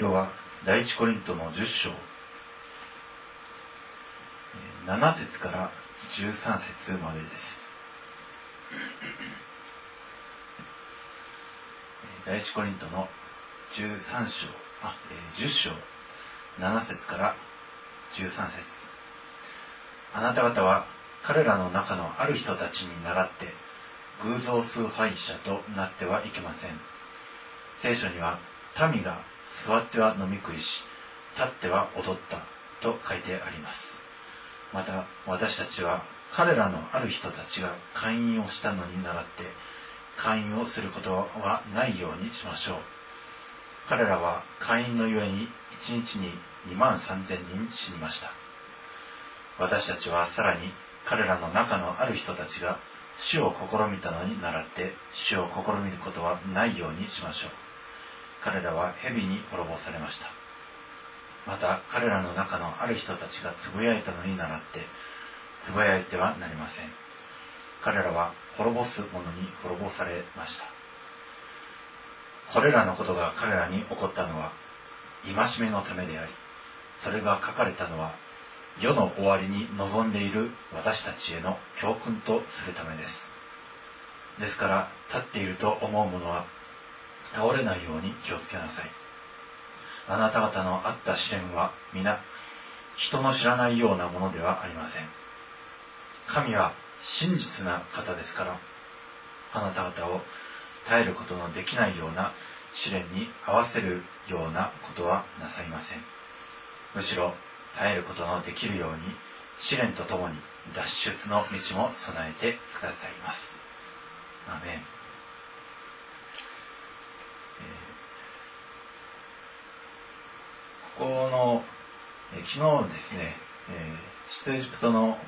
今日は第一コリントの10章。7節から13節までです。第一コリントの13章。あ、えー、10章。7節から13節。あなた方は彼らの中のある人たちに倣って偶像崇拝者となってはいけません。聖書には民が座っては飲み食いし立っては踊ったと書いてあります。また私たちは彼らのある人たちが会員をしたのに倣って会員をすることはないようにしましょう。彼らは会員のゆえに1日に2万3000人死にました。私たちはさらに彼らの中のある人たちが死を試みたのに倣って死を試みることはないようにしましょう。彼らは蛇に滅ぼされました。また彼らの中のある人たちがつぶやいたのに倣ってつぶやいてはなりません。彼らは滅ぼす者に滅ぼされました。これらのことが彼らに起こったのは戒めのためでありそれが書かれたのは世の終わりに望んでいる私たちへの教訓とするためです。ですから立っていると思う者は倒れないように気をつけなさい。あなた方のあった試練は皆人の知らないようなものではありません。神は真実な方ですからあなた方を耐えることのできないような試練に合わせるようなことはなさいません。むしろ耐えることのできるように試練とともに脱出の道も備えてくださいます。アメン、ここの、え昨日ですね、えー、出エジプトの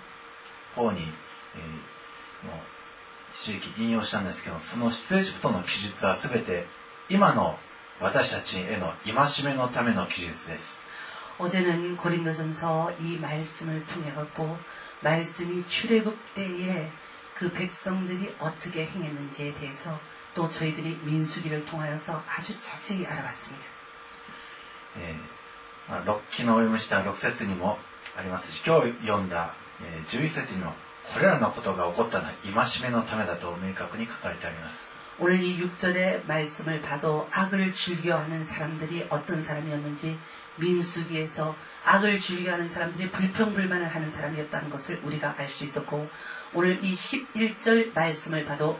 方に、えー、もう一時期引用したんですけど、そのシスエジプトの記述はすべて今の私たちへの戒めのための記述です。어ん는고린도전서 이 말씀을 통해 갖고 말씀이 출애굽 때에 그 백성들이 어떻게 행했는지에 대해서 또 저희들이 민수기를 통하여서 아주 자세히 알아봤습니다. 예, 6期の読みした6節にもありますし今日読んだ11節にもこれらのことが起こったのは戒めのためだと明確に書かれてあります 오늘 이 6절의 말씀을 봐도 악을 즐겨하는 사람들이 어떤 사람이었는지 민수기에서 악을 즐겨하는 사람들이 불평불만을 하는 사람이었다는 것을 우리가 알 수 있었고 오늘 이 11절 말씀을 봐도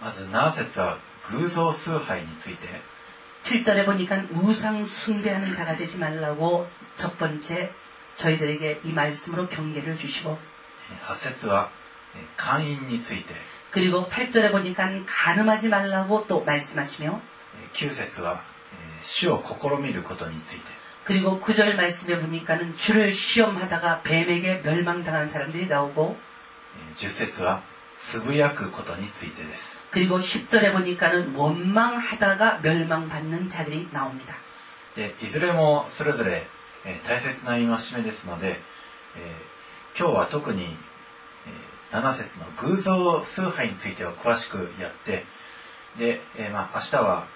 まず7節は偶像崇拝について 7절에 보니까 우상 숭배하는 자가 되지 말라고 첫 번째 저희들에게 이 말씀으로 경계를 주시고 8節は会員について 그리고 8절에 보니까 가늠하지 말라고 또 말씀하시며 9節は死を試みることについて 그리고 9절 말씀에 보니까는 주를 시험하다가 뱀에게 멸망당한 사람들이 나오고 10節は つぶやくことについてです 그리고 10절에 보니까는 원망하다가 멸망받는 자들이 나옵니다. でいずれもそれぞれ、えー、大切な戒めですので、えー、今日は特に、えー、7節の偶像崇拝については詳しくやってで、えー、まあ、明日は、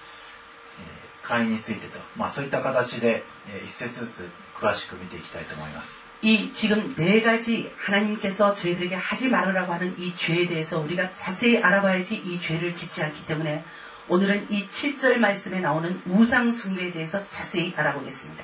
えー、会員についてと、まあ、そういった形で、えー、一節ずつ詳しく見ていきたいと思います。 이 지금 네 가지 하나님께서 저희들에게 하지 말으라고 하는 이 죄에 대해서 우리가 자세히 알아봐야지 이 죄를 짓지 않기 때문에 오늘은 이 7절 말씀에 나오는 우상 숭배에 대해서 자세히 알아보겠습니다.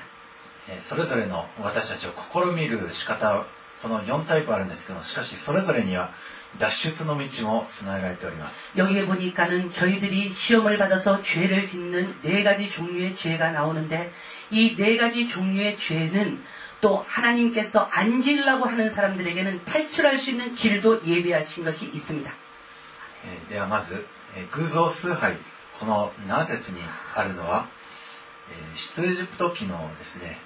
それぞれの私たちを試みる仕方この4タイプあるんですけどしかしそれぞれには脱出の道も備えられております。 여기에 보니까는 저희들이 시험을 받아서 죄를 짓는 네 가지 종류의 죄가 나오는데 이 네 가지 종류의 죄는 또 하나님께서 앉으려고 하는 사람들에게는 탈출할 수 있는 길도 예비하신 것이 있습니 다. ではまず偶像崇拝この7節にあるのは出エジプト記のですね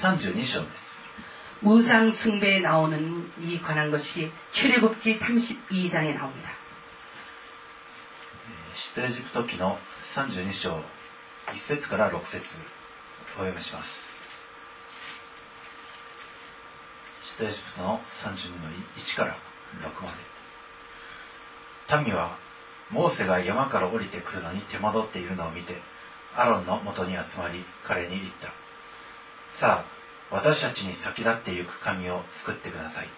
32章です우상 숭배에 나오는 이 관한 것이 출애굽기 32장에 나옵니 다. 出エジプト記の32章1節から6節お読みします。出エジプトの32の1から6まで。民はモーセが山から降りてくるのに手間取っているのを見て、アロンの元に集まり彼に言った。さあ、私たちに先立って行く神を作ってください。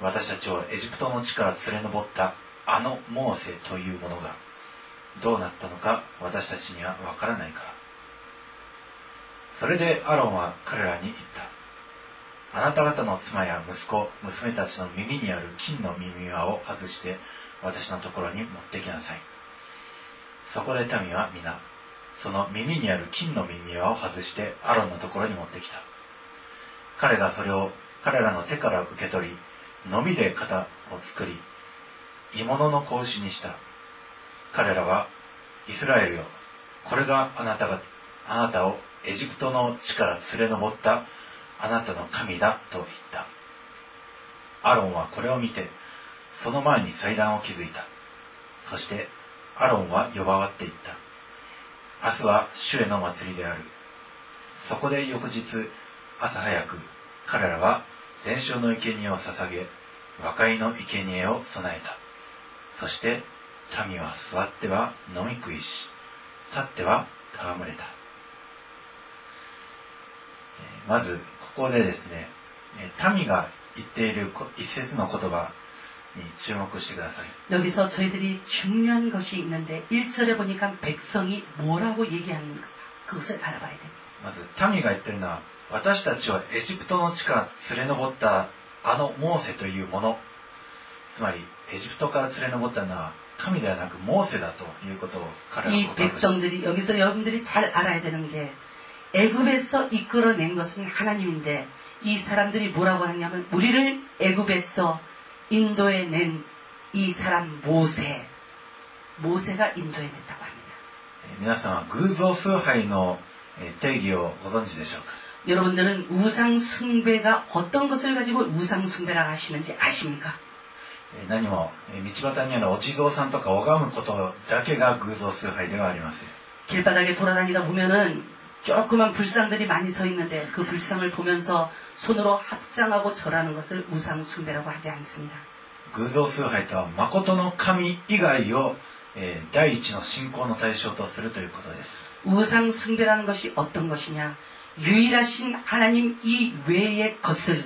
私たちをエジプトの地から連れ上ったあのモーセというものがどうなったのか私たちにはわからないから。それでアロンは彼らに言った。あなた方の妻や息子、娘たちの耳にある金の耳輪を外して私のところに持ってきなさい。そこで民は皆、その耳にある金の耳輪を外してアロンのところに持ってきた。彼がそれを彼らの手から受け取り、のみで型を作り、鋳物の格子にした。彼らは、イスラエルよ、これがあなたが、あなたをエジプトの地から連れ上ったあなたの神だと言った。アロンはこれを見て、その前に祭壇を築いた。そして、アロンは呼ばわっていった。明日は主への祭りである。そこで翌日、朝早く、彼らは全焼の生贄を捧げ、和解の生贄を備えた。そして、民は座っては飲み食いし、立っては戯れた。まず、ここでですね、民が言っている一節の言葉に注目してください。여기서저희들이중요한것이있는데1절에보니까백성이뭐라고얘기하는그것을알아봐야됩니다まず民が言ってるのは私たちはエジプトの地から連れ上ったあのモーセというものつまりエジプトから連れ上ったのは神ではなくモーセだということを彼らは言っています。 애굽에서 이끌어낸 것은 하나님인데 이 사람들이 뭐라고 하냐면 우리를 애굽에서 인도에 낸 이 사람 모세 모세가 인도에 냈다고 합니다. 皆さんは偶像崇拝の定義をご存知でしょうか 여러분들은 우상 숭배가 어떤 것을 가지고 우상 숭배라 하시는지 아십니까? 何も道端にあるお地蔵さんとか拝むことだけが偶像崇拝ではありません。길바닥에돌아다니다보면은 조그만 불상들이 많이 서 있는데 그 불상을 보면서 손으로 합장하고 절하는 것을 우상 숭배라고 하지 않습니다. 偶像崇拝とは誠の神以外を、えー第一の信仰の対象とするということです 우상 숭배라는 것이 어떤 것이냐? 유일하신 하나님 이 외의 것을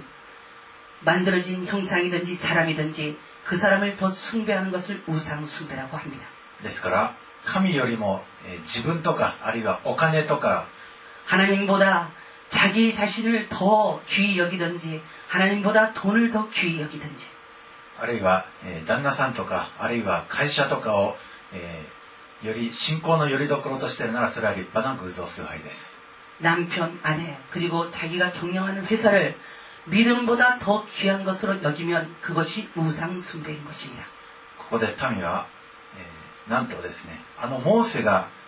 만들어진 형상이든지 사람이든지 그 사람을 더 숭배하는 것을 우상 숭배라고 합니다. ですから神よりも、えー自分とかあるいはお金とか 하人님보人자기人신을人귀히人기든人하나人보다人을더人히여人든지人るい人、えー、人那さ人とか、人るい人会社人かを、人ー、よ人信仰人より人ころ人して人るな人、それは立派な偶像崇拝です。男 편、 あれ、그리고 자기が경영하는 회사 를、 믿음보다 더 귀한 것으로 여기 면、 그것이 우상 숭배인 것입니 다。 ここで民は、えー、なんとですね、あのモーセが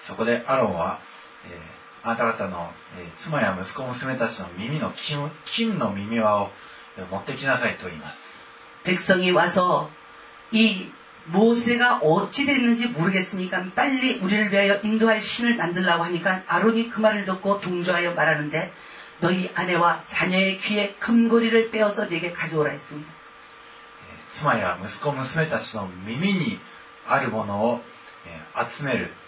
そこでアロンは、えーあなた方の、えー妻や息子娘たちの耳の金金の耳輪をえー持ってきなさいと言います 백성이 와서 이 모세가 어찌 됐는지 모르겠으니까 빨리 우리를 위하여 인도할 신을 만들라고 하니까 아론이 그 말을 듣고 동조하여 말하는데 너희 아내와 자녀의 귀에 금고리를 빼어서 내게 가져오라 했습니다. えー妻や息子娘たちの耳にあるものを、えー集める、えー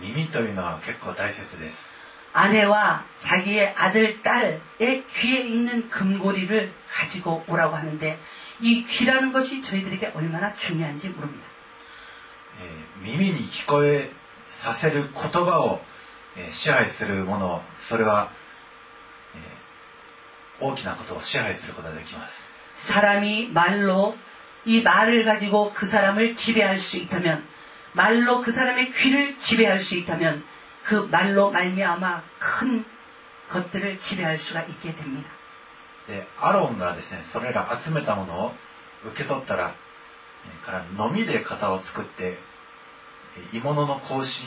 耳というのは結構大切です。 아내와 자기의 아들, 딸의 귀에 있는 금고리를 가지고 오라고 하는데 이 귀라는 것이 저희들에게 얼마나 중요한지 모릅니다. 耳に聞こえさせる言葉を支配するものそれは大きなことを支配することができます 예, 사람이 말로 이 말을 가지고 그 사람을 지배할 수 있다면 말로 그 사람의 귀를 지배할 수 있다면, 그 말로 말미암아 큰 것들을 지배할 수가 있게 됩니다. で、アロンがですね、それら集めたものを受け取ったら、えーから、のみで型を作って、えー鋳物の格子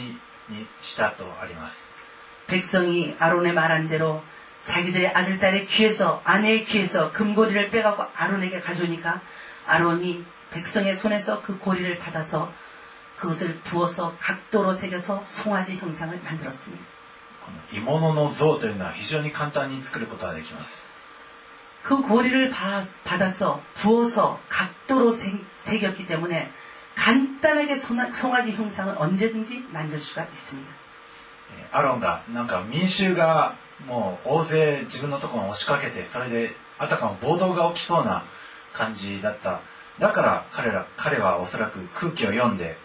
にしたとあります。 백성이 아론의 말한 대로 자기들의 아들, 딸의 귀에서, 아내의 귀에서 금고리를 빼갖고 아론에게 가져오니까 아론이 백성의 손에서 그 고리를 받아서 그것을 부어서 각도로 새겨서 송아지 형상을 만들었습니다. この鋳物の像というのは非常に簡単に作ることができます。 그 고리를 바- 받아서 부어서 각도로 새- 새겼기 때문에 간단하게 소나- 송아지 형상을 언제든지 만들 수가 있습니다. えーアロンが、なんか民衆がもう大勢自分のところに押しかけて、それであたかも暴動が起きそうな感じだった。だから彼ら、彼はおそらく空気を読んで、えー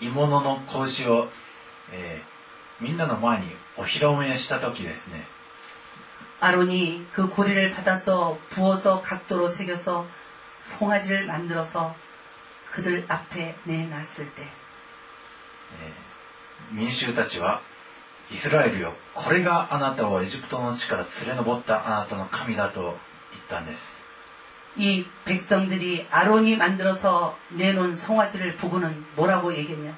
鋳物の格子を、えーみんなの前にお披露目した時ですね、 아론이 그 고리를 받아서 부어서 각도로 새겨서 송아지를 만들어서 그들 앞에 내놨을 때 えー民衆たちは、イスラエルよ、これがあなたをエジプトの地から連れ上ったあなたの神だと言ったんです。 이 백성들이 아론이 만들어서 내놓은 송아지를 보고는 뭐라고 얘기했냐?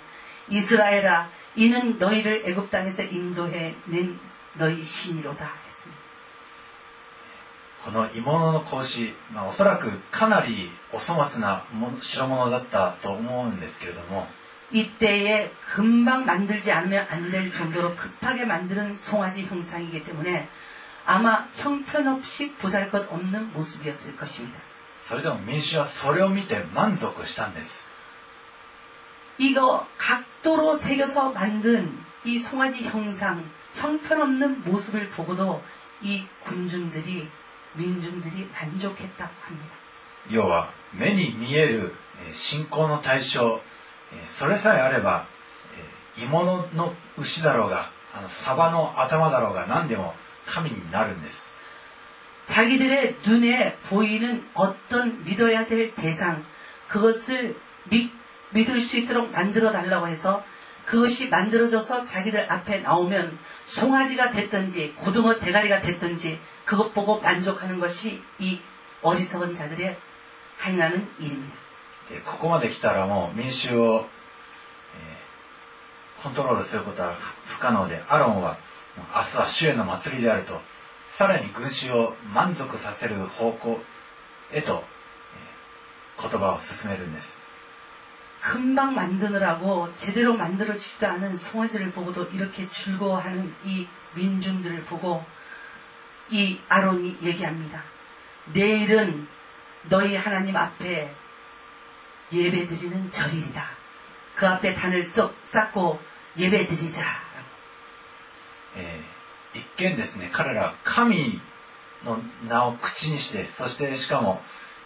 이스라엘아, 이는 너희를 애굽 땅에서 인도해 낸 너희 신이로다 했습니다. この鋳物の格子、まあ、おそらくかなりお粗末なもの代物だったと思うんですけれども、 이때에 금방 만들지 않으면 안 될 정도로 급하게 만드는 송아지 형상이기 때문에 아마 형편없이 보잘 것 없는 모습이었을 것입니 다. それでも民衆はそれを見て満足したんです.이거 각도로 새겨서 만든 이 송아지 형 상, 형편없는 모습을 보고도 이 군중들이 민중들이 만족했다고 합니 다. 要は目に見える信仰の対象それさえあれば鋳物の牛だろうがあのサバの頭だろうが何でも神になるんです。 자기들의 눈에 보이는 어떤 믿어야 될 대상, 그것을 믿, 믿을 수 있도록 만들어 달라고 해서 그것이 만들어져서 자기들 앞에 나오면 송아지가 됐든지 고등어 대가리가 됐든지 그것 보고 만족하는 것이 이 어리석은 자들의 행하는 일입니다. でここまで来たらもう民衆を、えーコントロールすることは不不可能で、アロンはもう 明日は主への祭りであると、さらに群衆を満足させる方向へと、えー言葉を進めるんです。 금방 만드느라고 제대로 만들어지지도 않은 송아지를 보고도 이렇게 즐거워하는 이 민중들을 보고 이 아론이 얘기합니다. 내일은 너희 하나님 앞에 예배드리는 절이다. 그 앞에 단을 썩 쌓고 예배드리자. えー一見ですね、彼らは神の名を口にして、そしてしかも、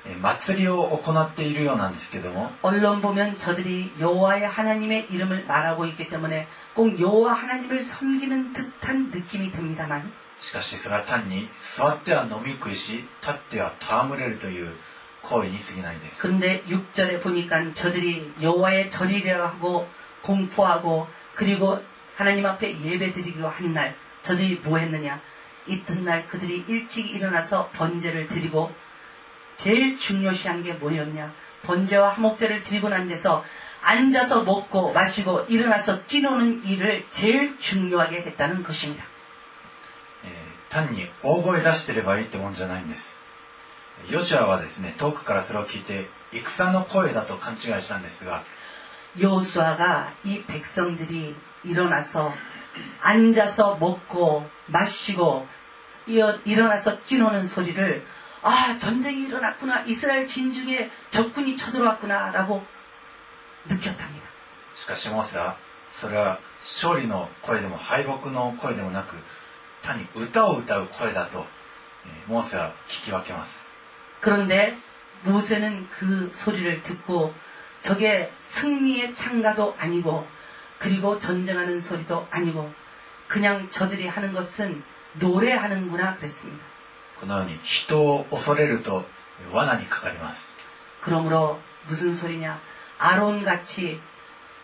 えー祭りを行っているようなんですけども、 언론 보면 저들이 여호와의 하나님의 이름을 말하고 있기 때문에 꼭 여호와 하나님을 섬기는 듯한 느낌이 듭니다만 しかしそれは単に座っては飲み食いし、立っては戯れるという行為に過ぎないです。 근데 6절에 보니까 저들이 여호와의 절이라 하고 공포하고 그리고 하나님 앞에 예배드리기로 한 날 저들이 뭐 했느냐 이튿날 그들이 일찍 일어나서 번제를 드리고 제일 중요시한 게 뭐였냐 번제와 화목제를 드리고 난 데서 앉아서 먹고 마시고 일어나서 뛰노는 일을 제일 중요하게 했다는 것입니다. えー単に大声出してればいいってもんじゃないんです。ヨシュアはですね、遠くからそれを聞いて、戦の声だと勘違いしたんですが、 요수아가 이 백성들이 일어나서 앉아서 먹고 마시고 일어나서 뛰노는 소리를 아 전쟁이 일어났구나. 이스라엘 진중에 적군이 쳐들어왔구나라고 느꼈답니다. しかしモーセはそれは勝利の声でも敗北の声でもなく単に歌を歌う声だとモーセは聞き分けます 그런데 모세는 그 소리를 듣고 저게 승리의 창가도 아니고 그리고 전쟁하는 소리도 아니고 그냥 저들이 하는 것은 노래하는구나 그랬습니다. このように人を恐れると罠にかかります 그러므로 무슨 소리냐? 아론같이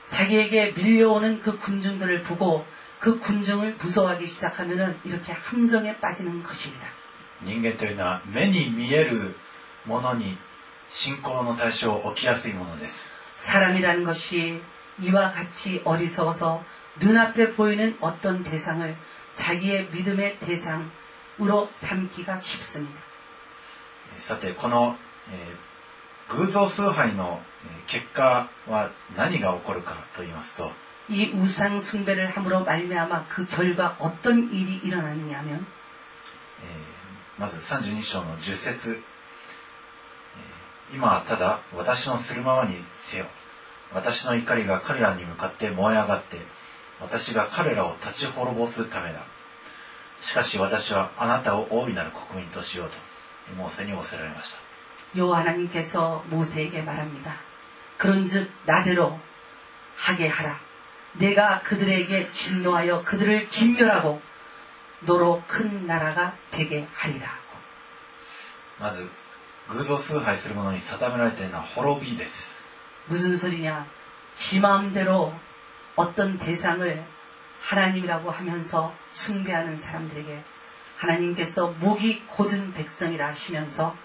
자기에게 밀려오는 그 군중들을 보고 그 군중을 무서워하기 시작하면은 이렇게 함정에 빠지는 것입니다. 人間というのは目に見えるものに信仰の対象を置きやすいものです 사람이라는 것이 이와 같이 어리석어서 눈앞에 보이는 어떤 대상을 자기의 믿음의 대상으로 삼기가 쉽습니 다. さてこの偶像崇拝の結果は何が起こるかと言いますと이 우상 숭배를 함으로 말미암아 그 결과 어떤 일이 일어났냐면まず32章の10節今ただ私のするままにせよ私の怒りが彼らに向かって燃え上がって私が彼らを立ち滅ぼすためだしかし私はあなたを大いなる国民としようとモーセに仰せられました 여호와 하나님께서 모세에게 말합니다. 그런즉 나대로 하게 하라. 내가 그들에게 진노하여 그들을 진멸하고 너로 큰 나라가 되게 하리라. まず偶像崇拝する者に定められているのは滅びです 무슨 소리냐? 지 마음대로 어떤 대상을 하나님이라고 하면서 숭배하는 사람들에게 하나님께서 목이 곧은 백성이라 하시면서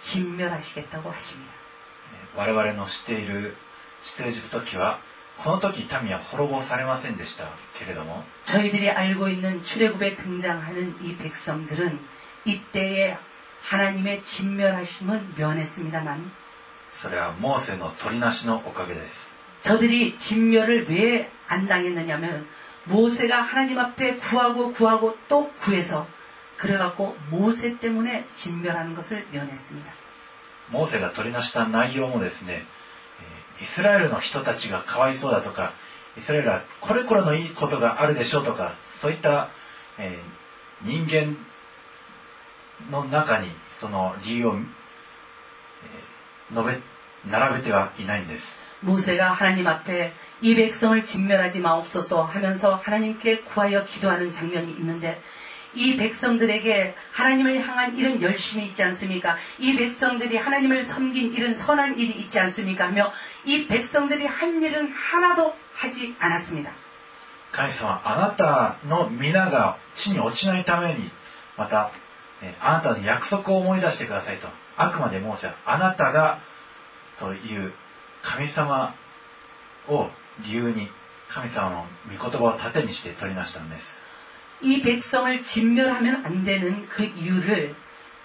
진멸하시겠다고 하십니다. えー我々の知っている出エジプト記はこの時民は滅ぼされませんでしたけれども 저희들이 알고 있는 출애굽에 등장하는 이 백성들은 이때에 하나님의 진멸하심은 면했습니다만 それはモーセの取りなしのおかげです 저들이 진멸을 왜 안 당했느냐면 모세가 하나님 앞에 구하고 구하고 또 구해서 그래갖고 모세 때문에 진멸하는 것을 면했습니다. モーセが取りなした内容もですね、えーイスラエルの人たちがかわいそうだとか、イスラエルはこれこれのいいことがあるでしょうとか、そういった、えー人間の中にその理由を、えー 述べ、並べてはいないんです。 모세가 하나님 앞에 이 백성을 진멸하지 마옵소서 하면서 하나님께 구하여 기도하는 장면이 있는데 이 백성들에게 하나님을 향한 이런 열심이 있지 않습니까? 이 백성들이 하나님을 섬긴 이런 선한 일이 있지 않습니까? 하며 이 백성들이 한 일은 하나도 하지 않았습니다. 神様、あなたの皆が地に落ちないために、また、えーあなたの約束を思い出してくださいと。 あくまでモーセは、あなたが、という神様を理由に、神様の御言葉を盾にして取りなしたんです。 이 백성을 진멸하면 안 되는 그 이유를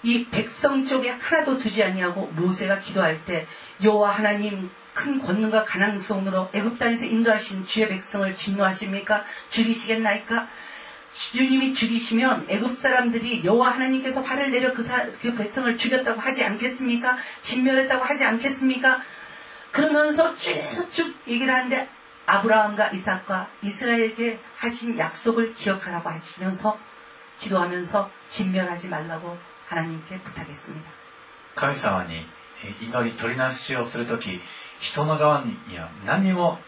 이 백성 쪽에 하나도 두지 아니하고 모세가 기도할 때 여호와 하나님 큰 권능과 가능성으로 애굽 땅에서 인도하신 주의 백성을 진노하십니까? 죽이시겠나이까? 주님이 죽이시면 애굽 사람들이 여호와 하나님께서 화를 내려 그, 사- 그 백성을 죽였다고 하지 않겠습니까? 진멸했다고 하지 않겠습니까? 그러면서 쭉쭉 얘기를 하는데 아브라함과 이삭과 이스라엘에게 하신 약속을 기억하라고 하시면서 기도하면서 진멸하지 말라고 하나님께 부탁했습니다. 神様にえー祈り取りなしをするとき、人の側には何も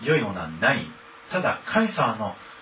えー良いものはない。ただ神様の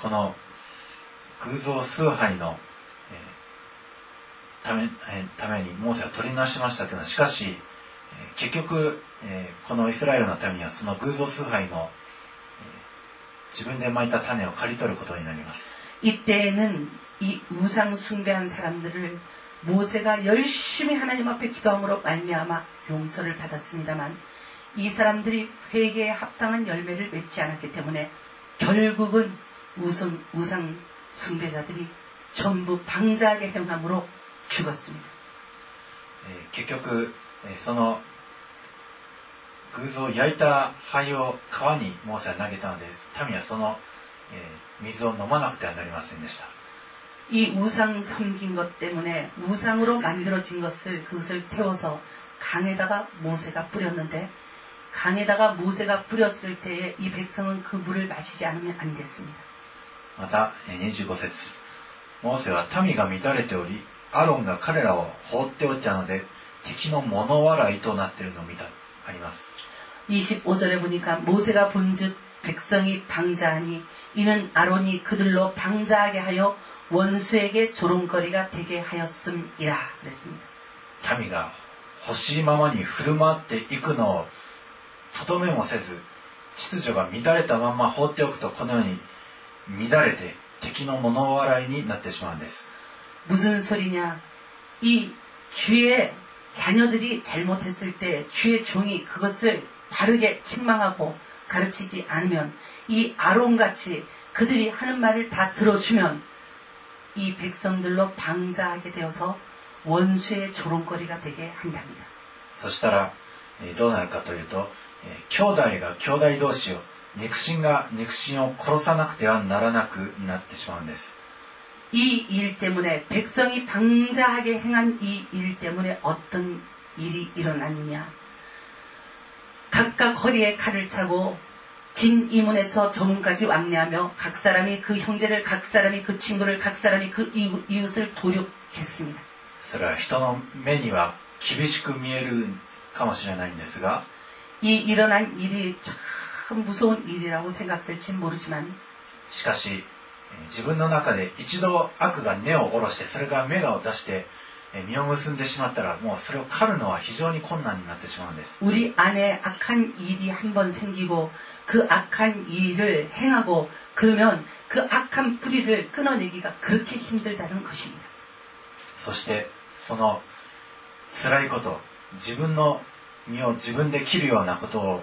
この偶像崇拝の、えーためえーためにモーセは取りなしましたけど、しかし、えー結局、えーこのイスラエルの民はその偶像崇拝の、えー 自分でまいた種を刈り取ることになります 이때에는 이 우상 숭배한 사람들을 모세가 열심히 하나님 앞에 기도함으로 말미암아 용서를 받았습니다만 이 사람들이 회개에 합당한 열매를 맺지 않았기 때문에 결국은 우상, 우상 숭배자들이 전부 방자하게 행함으로 죽었습니다. 네, 결국, 네,その 偶像を焼いた灰を川にモーセは投げたのです。民はその、えー、水を飲まなくてはなりませんでした。이 우상 섬긴 것 때문에 우상으로 만들어진 것을 그것을 태워서 강에다가 모세가 뿌렸는데 강에다가 모세가 뿌렸을 때에 이 백성은 그 물을 마시지 않으면 안 됐습니다. またえー25節モーセは民が乱れておりアロンが彼らを放っておいたので敵の物笑いとなっているのを見たあります 25절에 보니까 모세가 본즉 백성이 방자하니 이는 아론이 그들로 방자하게 하여 원수에게 조롱거리가 되게 하였음이라 그랬습니다. 民が欲しいままに振る舞っていくのをとどめもせず秩序が乱れたまま放っておくとこのように 乱れて敵の物笑いになってしまうんです 무슨 소리냐? 이 주의 자녀들이 잘못했을 때 주의 종이 그것을 바르게 책망하고 가르치지 않으면 이 아론같이 그들이 하는 말을 다 들어주면 이 백성들로 방자하게 되어서 원수의 조롱거리가 되게 한답니다. そしたらえーどうなるかというとえー兄弟が兄弟同士を 肉親が肉親を殺さなくてはならなくなってしまうんです 이 일 때문에 백성이 방자하게 행한 이 일 때문에 어떤 일이 일어났느냐. 각각 허리에 칼을 차고 진 이문에서 저문까지 왕래하며 각 사람이 그 형제를 각 사람이 그 친구를 각 사람이 그 이웃- 이웃을 도륙했습니다. それは人の目には厳しく見えるかもしれないんですが 이 일어난 일이 참 무서운 일이라고 생각될지 모르지만 しかしえー自分の中で一度悪が根を下ろしてそれが芽を出してえー実を結んでしまったらもうそれを刈るのは非常に困難になってしまうんです 우리 안에 악한 일이 한 번 생기고 그 악한 일을 행하고 그러면 그 악한 뿌리를 끊어내기가 그렇게 힘들다는 것입니다. そしてその辛いこと自分の身を自分で切るようなことを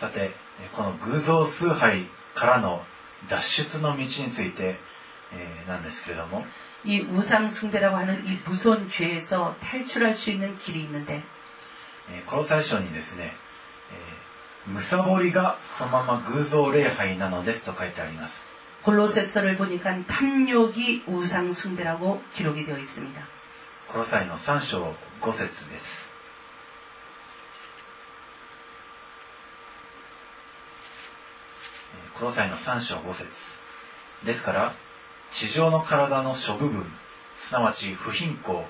さて、この偶像崇拝からの脱出の道について、えー、なんですけれども。이 우상 숭배라고 하는 이 무서운 죄에서 탈출할 수 있는 길이 있는 데. 고로사서에ですね,무사보리가そのまま偶像礼拝なのですと書いてあります.골로새서를 보니까 탐욕이 우상 숭배라고 기록이 되어 있습니 다. 고로사의 3장 5절입니 다. ーコロサイの3章5節ですから、地上の体の諸部分、すなわち不貧困、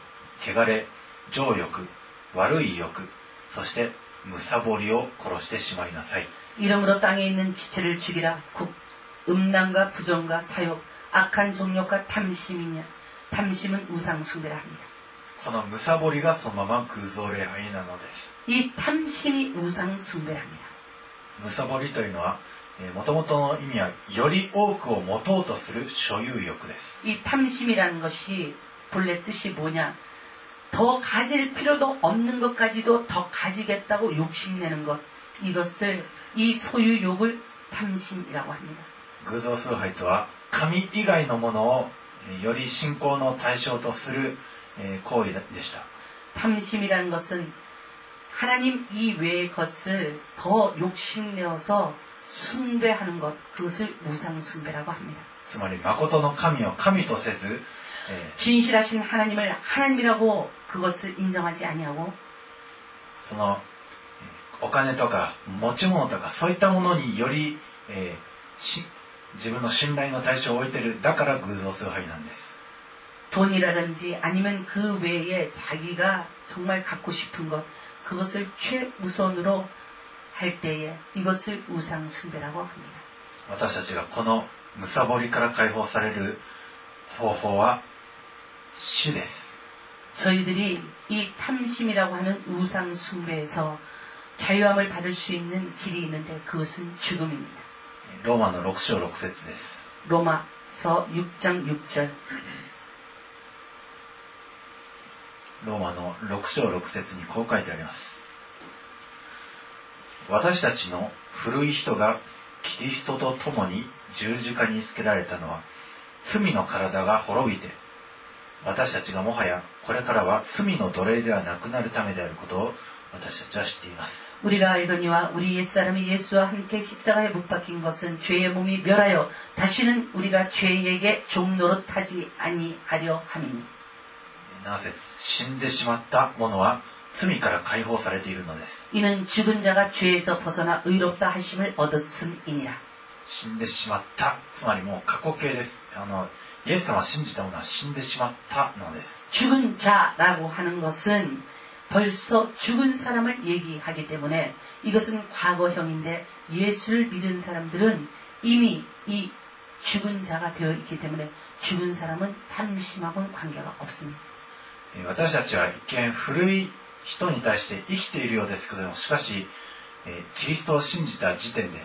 汚れ、情欲、悪い欲、そしてむさぼりを殺してしまいなさい。 이름으로 땅에 있는 지체를 죽이라. 국, 음란과 부정과 사욕, 악한 정욕과 탐심이냐. 탐심은 우상 숭배라 합니다. このむさぼりがそのまま偶像礼拝なのです。 이 탐심이 우상 숭배라 합니다. むさぼりというのは、 もともとの意味は、より多くを持とうとする所有欲です。 이 탐심이라는 것이 본래 뜻이 뭐냐? 더 가질 필요도 없는 것까지도 더 가지겠다고 욕심내는 것. 이것을 이 소유욕을 탐심이라고 합니다. 偶像崇拝とは、神以外のものを、えーより信仰の対象とする、えー行為でした。 탐심이라는 것은 하나님 이외의 것을 더 욕심내어서 순배하는 것 그것을 무상 순배라고 합니다. つまり誠の神を神とせず 진실하신 하나님을 하나님이라고 그것을 인정하지 아니하고 そのお金とか持ち物とかそういったものにより自分の信頼の対象を置いてるだから偶像崇拝なんです 돈이라든지 아니면 그 외에 자기가 정말 갖고 싶은 것 그것을 최우선으로 할 때에 이것을 우상 숭배라고 합니다. 私たちがこのむさぼりから解放される方法は死です 저희들이 이 탐심이라고 하는 우상 숭배에서 자유함을 받을 수 있는 길이 있는데 그것은 죽음입니다. ローマの6章6節です 로마서 6장 6절 ローマの6章6節にこう書いてあります 私たちの古い人がキリストと共に十字架につけられたのは罪の体が滅びて私たちがもはやこれからは罪の奴隷ではなくなるためであることを私たちは知っています 우리가 알거니와 우리 옛사람이 예수와 함께 십자가에 못 박힌 것은 죄의 몸이 멸하여 다시는 우리가 죄에게 종노릇하지 아니하려 함이니 7節死んでしまった者は 罪から解放されているのです 이는 죽은 자가 죄에서 벗어나 의롭다 하심을 얻었음이니라 死んでしまったつまりもう過去形ですあのイエス様を信じた者は死んでしまったのです 죽은 자라고 하는 것은 벌써 죽은 사람을 얘기하기 때문에 이것은 과거형인데 예수를 믿은 사람들은 이미 이 죽은 자가 되어 있기 때문에 죽은 사람은 탐심하고는 관계가 없습니다. えー私たちは一見古い 人に対して生きているようですけどもしかし、えーキリストを信じた時点で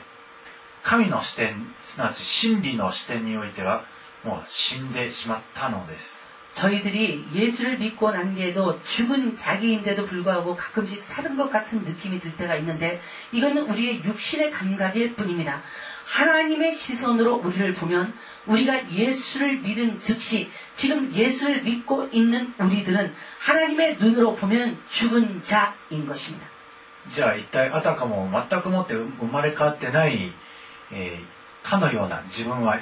神の視点すなわち真理の視点においてはもう死んでしまったのです 저희들이 예수를 믿고 난 뒤에도 죽은 자기인데도 불구하고 가끔씩 사는 것 같은 느낌이 들 때가 있는데 이거는 우리의 육신의 감각일 뿐입니다. 하나님의 시선으로 우리를 보면 우리가 예수를 믿은 즉시 지금 예수를 믿고 있는 우리들은 하나님의 눈으로 보면 죽은 자인 것입니다. じゃあ一体あたかも全くもって生まれ変わってない、えーかのような自分はい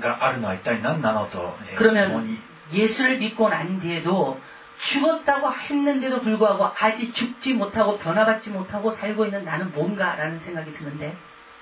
があるのは一体何なのと、えー 그러면 共に 예수를 믿고 난 뒤에도 죽었다고 했는데도 불구하고 아직 죽지 못하고 변화받지 못하고 살고 있는 나는 뭔가라는 생각이 드는데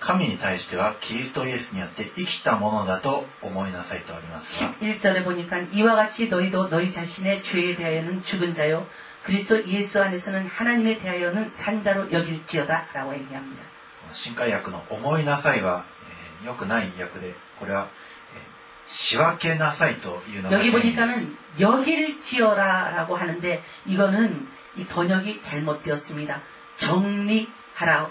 神に対してはキリストイエスによって生きたものだと思いなさいとありますが 11절에 보니까 이와 같이 너희도 너희 자신의 죄에 대하여는 죽은 자요 그리스도 예수 안에서는 하나님에 대하여는 산 자로 여길지어다 라고 얘기합니다. 新海訳の「思いなさいは」えー良くない訳でこれは、えー仕分けなさいというのが 여기 原因です 보니까는 여길지어라라고 하는데 이거는 이 번역이 잘못되었습니다. 정리하라고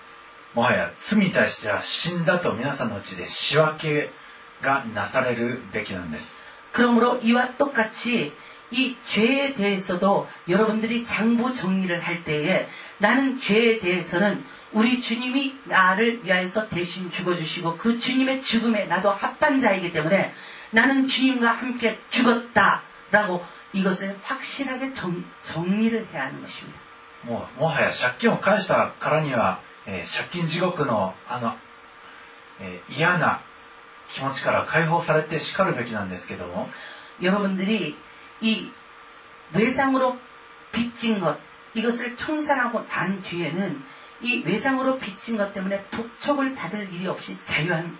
もはや罪に対しては死んだと皆さんのうちで仕分けがなされるべきなんです 그러므로 이와 똑같이 이 죄에 대해서도 여러분들이 장부 정리를 할 때에 나는 죄에 대해서는 우리 주님이 나를 위하여서 대신 죽어주시고 그 주님의 죽음에 나도 합반자이기 때문에 나는 주님과 함께 죽었다라고 이것을 확실하게 정, 정리를 해야 하는 것입니다. もうもはや借金を返したからには、 えー借金地獄のあの、えー嫌な気持ちから解放されてしかるべきなんですけども 여러분들이 이 외상으로 빚진 것 이것을 청산하고 난 뒤에는 이 외상으로 빚진 것 때문에 독촉을 받을 일이 없이 자유한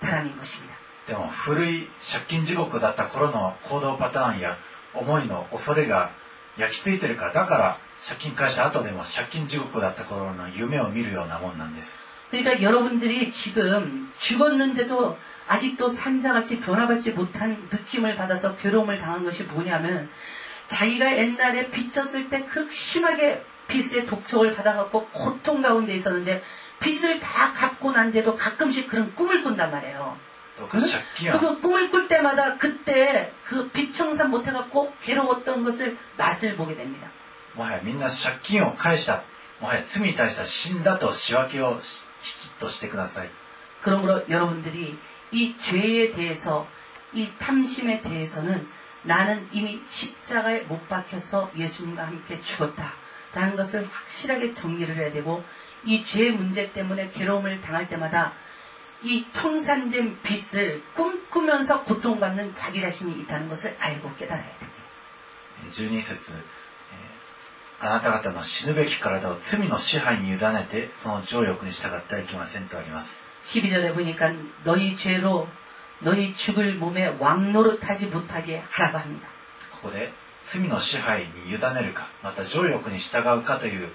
사람인 것입니다. でも古い借金地獄だった頃の行動パターンや思いの恐れが 焼き付いてるからだから借金返した後でも借金地獄だった頃の夢を見るようなもんなんです 그러니까 여러분들이 지금 죽었는데도 아직도 산자같이 변화받지 못한 느낌을 받아서 괴로움을 당한 것이 뭐냐면 자기가 옛날에 빚졌을 때 극심하게 빚의 독촉을 받아갖고 고통 가운데 있었는데 빚을 다 갚고 난데도 가끔씩 그런 꿈을 꾼단 말이에요. どうか借金を 그 꿈을 꿀 때마다 그때 그 빚 청산 못해갖고 괴로웠던 것을 맛을 보게 됩니다. もはやみんな借金を返した。もはや罪に対しては死んだと仕分けをしきちっとしてください。 그러므로 여러분들이 이 죄에 대해서 이 탐심에 대해서는 나는 이미 십자가에 못 박혀서 예수님과 함께 죽었다. 라는 것을 확실하게 정리를 해야 되고 이 죄 문제 때문에 괴로움을 당할 때마다 이 청산된 빚을 꿈꾸면서 고통받는 자기 자신이 있다는 것을 알고 깨달아야 됩니다. 12節、えーあなた方の死ぬべき体を罪の支配に委ねて、その情欲に従ってはいけませんとあります。 12절에 보니까 너희 죄로 너희 죽을 몸에 왕노릇하지 못하게 하라고 합니다. ここで、罪の支配に委ねるか、また情欲に従うかという、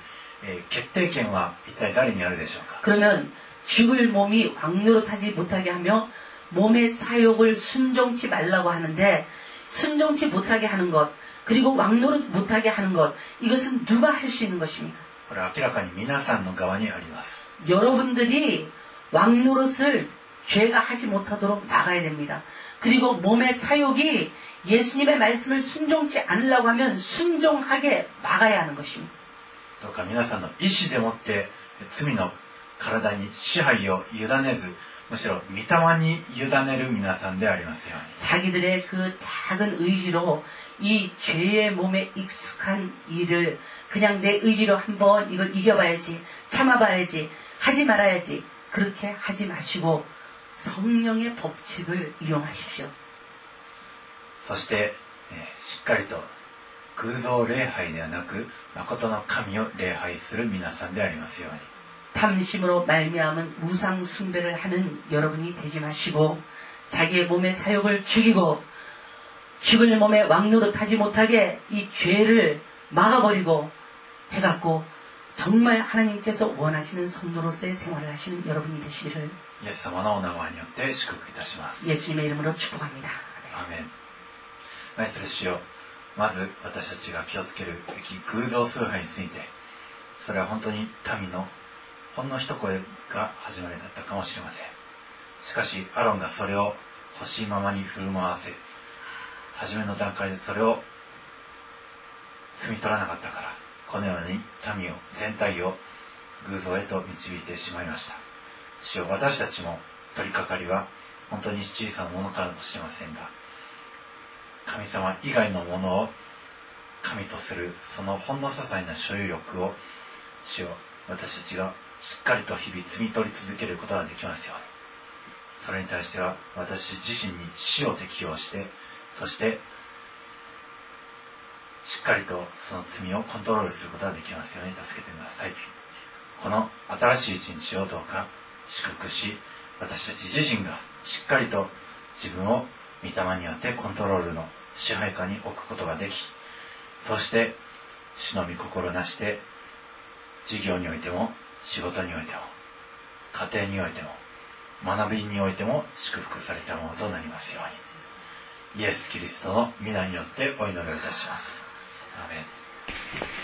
えー決定権は一体誰にあるでしょうか 그러면 죽을 몸이 왕노릇하지 못하게 하며 몸의 사욕을 순종치 말라고 하는데 순종치 못하게 하는 것 그리고 왕노릇 못하게 하는 것 이것은 누가 할 수 있는 것입니까? これは明らかに皆さんの側にあります。 여러분들이 왕노릇을 죄가 하지 못하도록 막아야 됩니다. 그리고 몸의 사욕이 예수님의 말씀을 순종치 않으려고 하면 순종하게 막아야 하는 것입니다. どうか皆さんの意志でもって罪の 体に支配を委ねず、むしろ御霊に委ねる皆さんでありますように。 자기들의 그 작은 의지로 이 죄의 몸에 익숙한 일을 그냥 내 의지로 한번 이걸 이겨봐야지, 참아봐야지, 하지 말아야지, 그렇게 하지 마시고 성령의 법칙을 이용하십시오. そして、えーしっかりと偶像礼拝ではなく、誠の神を礼拝する皆さんでありますように。 탐심으로 말미암은 우상 숭배를 하는 여러분이 되지 마시고 자기의 몸의 사욕을 죽이고 죽을 몸에 왕노릇하지 못하게 이 죄를 막아버리고 해갖고 정말 하나님께서 원하시는 성도로서의 생활을 하시는 여러분이 되시기를 イエス様のお名前によって祝福いたします。 예수님의 이름으로 축복합니다. アーメン。愛する主よまず私たちが気をつけるべき偶像崇拝について、それは本当に民の ほんの一声が始まりだったかもしれません。しかし、アロンがそれを欲しいままに振る舞わせ、初めの段階でそれを摘み取らなかったから、このように民を、全体を偶像へと導いてしまいました。主よ私たちも取り掛かりは本当に小さなものかもしれませんが、神様以外のものを神とするそのほんの些細な所有欲を主よ私たちがしっかりと日々摘み取り続けることができますように。それに対しては私自身に死を適用してそしてしっかりとその罪をコントロールすることができますように助けてください。この新しい一日をどうか祝福し私たち自身がしっかりと自分を御霊によってコントロールの支配下に置くことができそして主の御心なして事業においても仕事においても家庭においても学びにおいても祝福されたものとなりますように。イエス・キリストの皆によってお祈りをいたします。アメン。